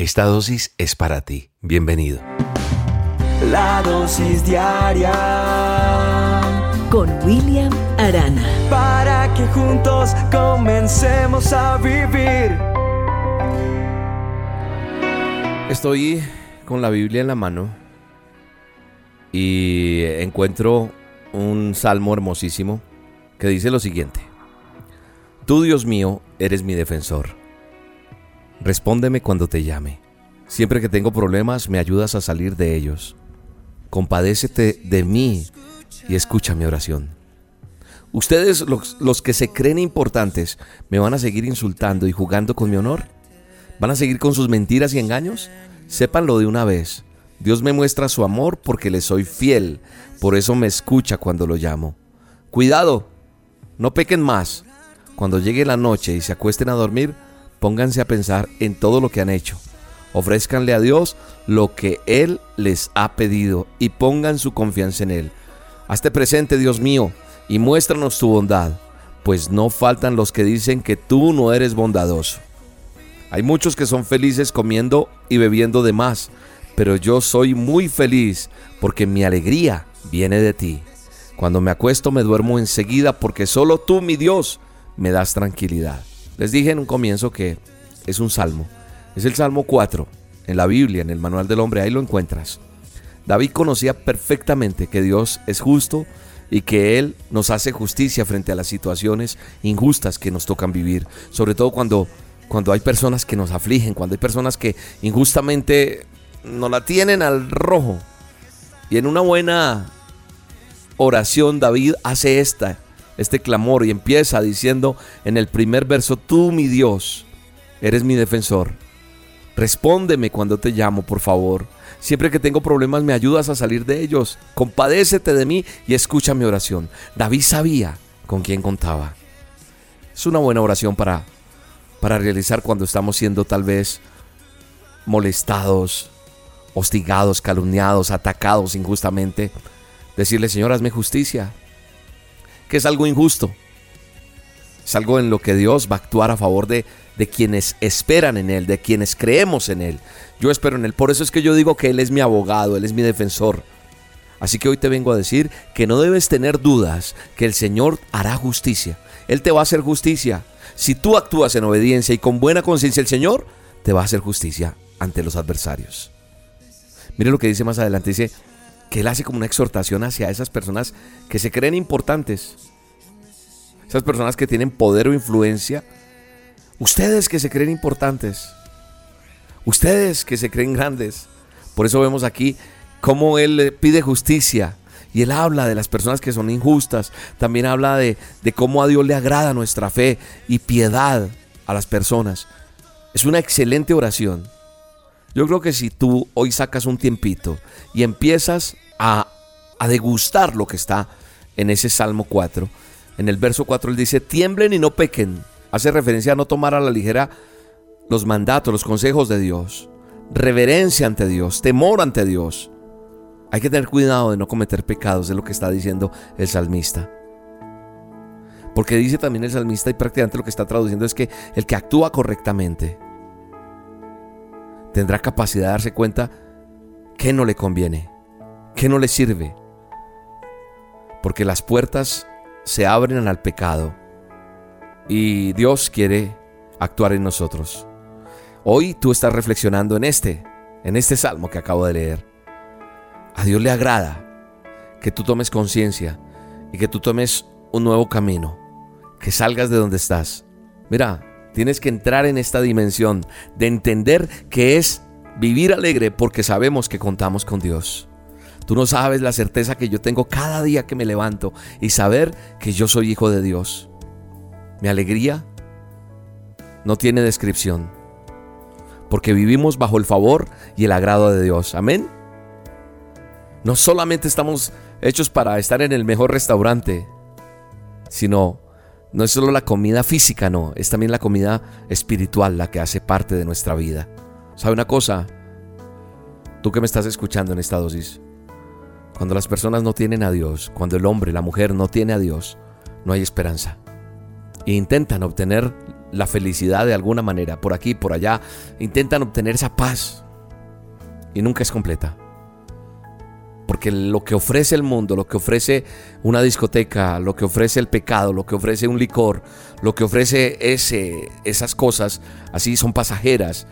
Esta dosis es para ti. Bienvenido. La dosis diaria con William Arana. Para que juntos comencemos a vivir. Estoy con la Biblia en la mano y encuentro un salmo hermosísimo que dice lo siguiente. Tú, Dios mío, eres mi defensor. Respóndeme cuando te llame. Siempre que tengo problemas, me ayudas a salir de ellos. Compadécete de mí y escucha mi oración. ¿Ustedes, los, que se creen importantes, me van a seguir insultando y jugando con mi honor? ¿Van a seguir con sus mentiras y engaños? Sépanlo de una vez. Dios me muestra su amor porque le soy fiel, por eso me escucha cuando lo llamo. Cuidado, no pequen más. Cuando llegue la noche y se acuesten a dormir, pónganse a pensar en todo lo que han hecho. Ofrézcanle a Dios lo que Él les ha pedido y pongan su confianza en Él. Hazte presente, Dios mío, y muéstranos tu bondad, pues no faltan los que dicen que tú no eres bondadoso. Hay muchos que son felices comiendo y bebiendo de más, pero yo soy muy feliz porque mi alegría viene de ti. Cuando me acuesto me duermo enseguida porque solo tú, mi Dios, me das tranquilidad. Les dije en un comienzo que es un salmo. Es el Salmo 4 en la Biblia, en el Manual del Hombre, ahí lo encuentras. David conocía perfectamente que Dios es justo y que Él nos hace justicia frente a las situaciones injustas que nos tocan vivir, sobre todo cuando, cuando hay personas que nos afligen, cuando hay personas que injustamente nos la tienen al rojo. Y en una buena oración David hace esta, este clamor y empieza diciendo en el primer verso, tú mi Dios, eres mi defensor. Respóndeme cuando te llamo, por favor. Siempre que tengo problemas me ayudas a salir de ellos. Compadécete de mí y escucha mi oración. David sabía con quién contaba. Es una buena oración para, para realizar cuando estamos siendo tal vez molestados, hostigados, calumniados, atacados injustamente. Decirle, Señor, hazme justicia que es algo injusto. Es algo en lo que Dios va a actuar a favor de, de quienes esperan en Él, de quienes creemos en Él. Yo espero en Él. Por eso es que yo digo que Él es mi abogado, Él es mi defensor. Así que hoy te vengo a decir que no debes tener dudas que el Señor hará justicia. Él te va a hacer justicia. Si tú actúas en obediencia y con buena conciencia, el Señor te va a hacer justicia ante los adversarios. Mire lo que dice más adelante. Dice, que él hace como una exhortación hacia esas personas que se creen importantes. Esas personas que tienen poder o influencia. Ustedes que se creen importantes. Ustedes que se creen grandes. Por eso vemos aquí cómo él pide justicia. Y él habla de las personas que son injustas. También habla de, de cómo a Dios le agrada nuestra fe y piedad a las personas. Es una excelente oración. Yo creo que si tú hoy sacas un tiempito y empiezas a, degustar lo que está en ese Salmo 4, en el verso 4 él dice, tiemblen y no pequen. Hace referencia a no tomar a la ligera los mandatos, los consejos de Dios. Reverencia ante Dios, temor ante Dios. Hay que tener cuidado de no cometer pecados, es lo que está diciendo el salmista. Porque dice también el salmista y prácticamente lo que está traduciendo es que el que actúa correctamente, tendrá capacidad de darse cuenta que no le conviene, que no le sirve. Porque las puertas se abren al pecado y Dios quiere actuar en nosotros. Hoy tú estás reflexionando en este, en este salmo que acabo de leer. A Dios le agrada que tú tomes conciencia y que tú tomes un nuevo camino, que salgas de donde estás. Mira, Tienes que entrar en esta dimensión de entender que es vivir alegre porque sabemos que contamos con Dios. Tú no sabes la certeza que yo tengo cada día que me levanto y saber que yo soy hijo de Dios. Mi alegría no tiene descripción porque vivimos bajo el favor y el agrado de Dios. Amén. No solamente estamos hechos para estar en el mejor restaurante, sino no es solo la comida física, no, es también la comida espiritual la que hace parte de nuestra vida. ¿Sabe una cosa? Tú que me estás escuchando en esta dosis, cuando las personas no tienen a Dios, cuando el hombre, la mujer no tiene a Dios, no hay esperanza. E intentan obtener la felicidad de alguna manera, por aquí, por allá, intentan obtener esa paz y nunca es completa. Porque lo que ofrece el mundo, lo que ofrece una discoteca, lo que ofrece el pecado, lo que ofrece un licor, lo que ofrece esas cosas, así son pasajeras,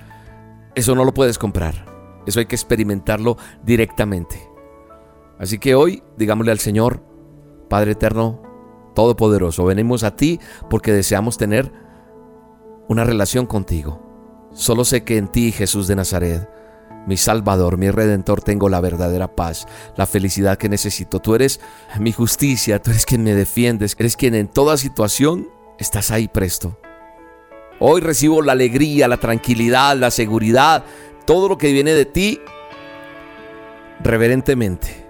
eso no lo puedes comprar. Eso hay que experimentarlo directamente. Así que hoy, digámosle al Señor, Padre Eterno, Todopoderoso, venimos a ti porque deseamos tener una relación contigo. Solo sé que en ti, Jesús de Nazaret, mi Salvador, mi Redentor, tengo la verdadera paz, la felicidad que necesito. Tú eres mi justicia, tú eres quien me defiendes, eres quien en toda situación estás ahí presto. Hoy recibo la alegría, la tranquilidad, la seguridad, todo lo que viene de ti reverentemente.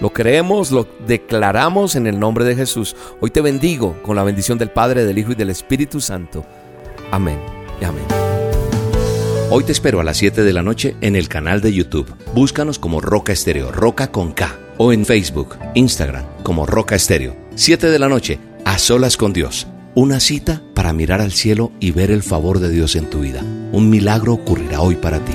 Lo creemos, lo declaramos en el nombre de Jesús. Hoy te bendigo con la bendición del Padre, del Hijo y del Espíritu Santo. Amén y amén. Hoy te espero a las 7 de la noche en el canal de YouTube. Búscanos como Roca Estéreo, Roca con K. O en Facebook, Instagram, como Roca Estéreo. 7 de la noche, a solas con Dios. Una cita para mirar al cielo y ver el favor de Dios en tu vida. Un milagro ocurrirá hoy para ti.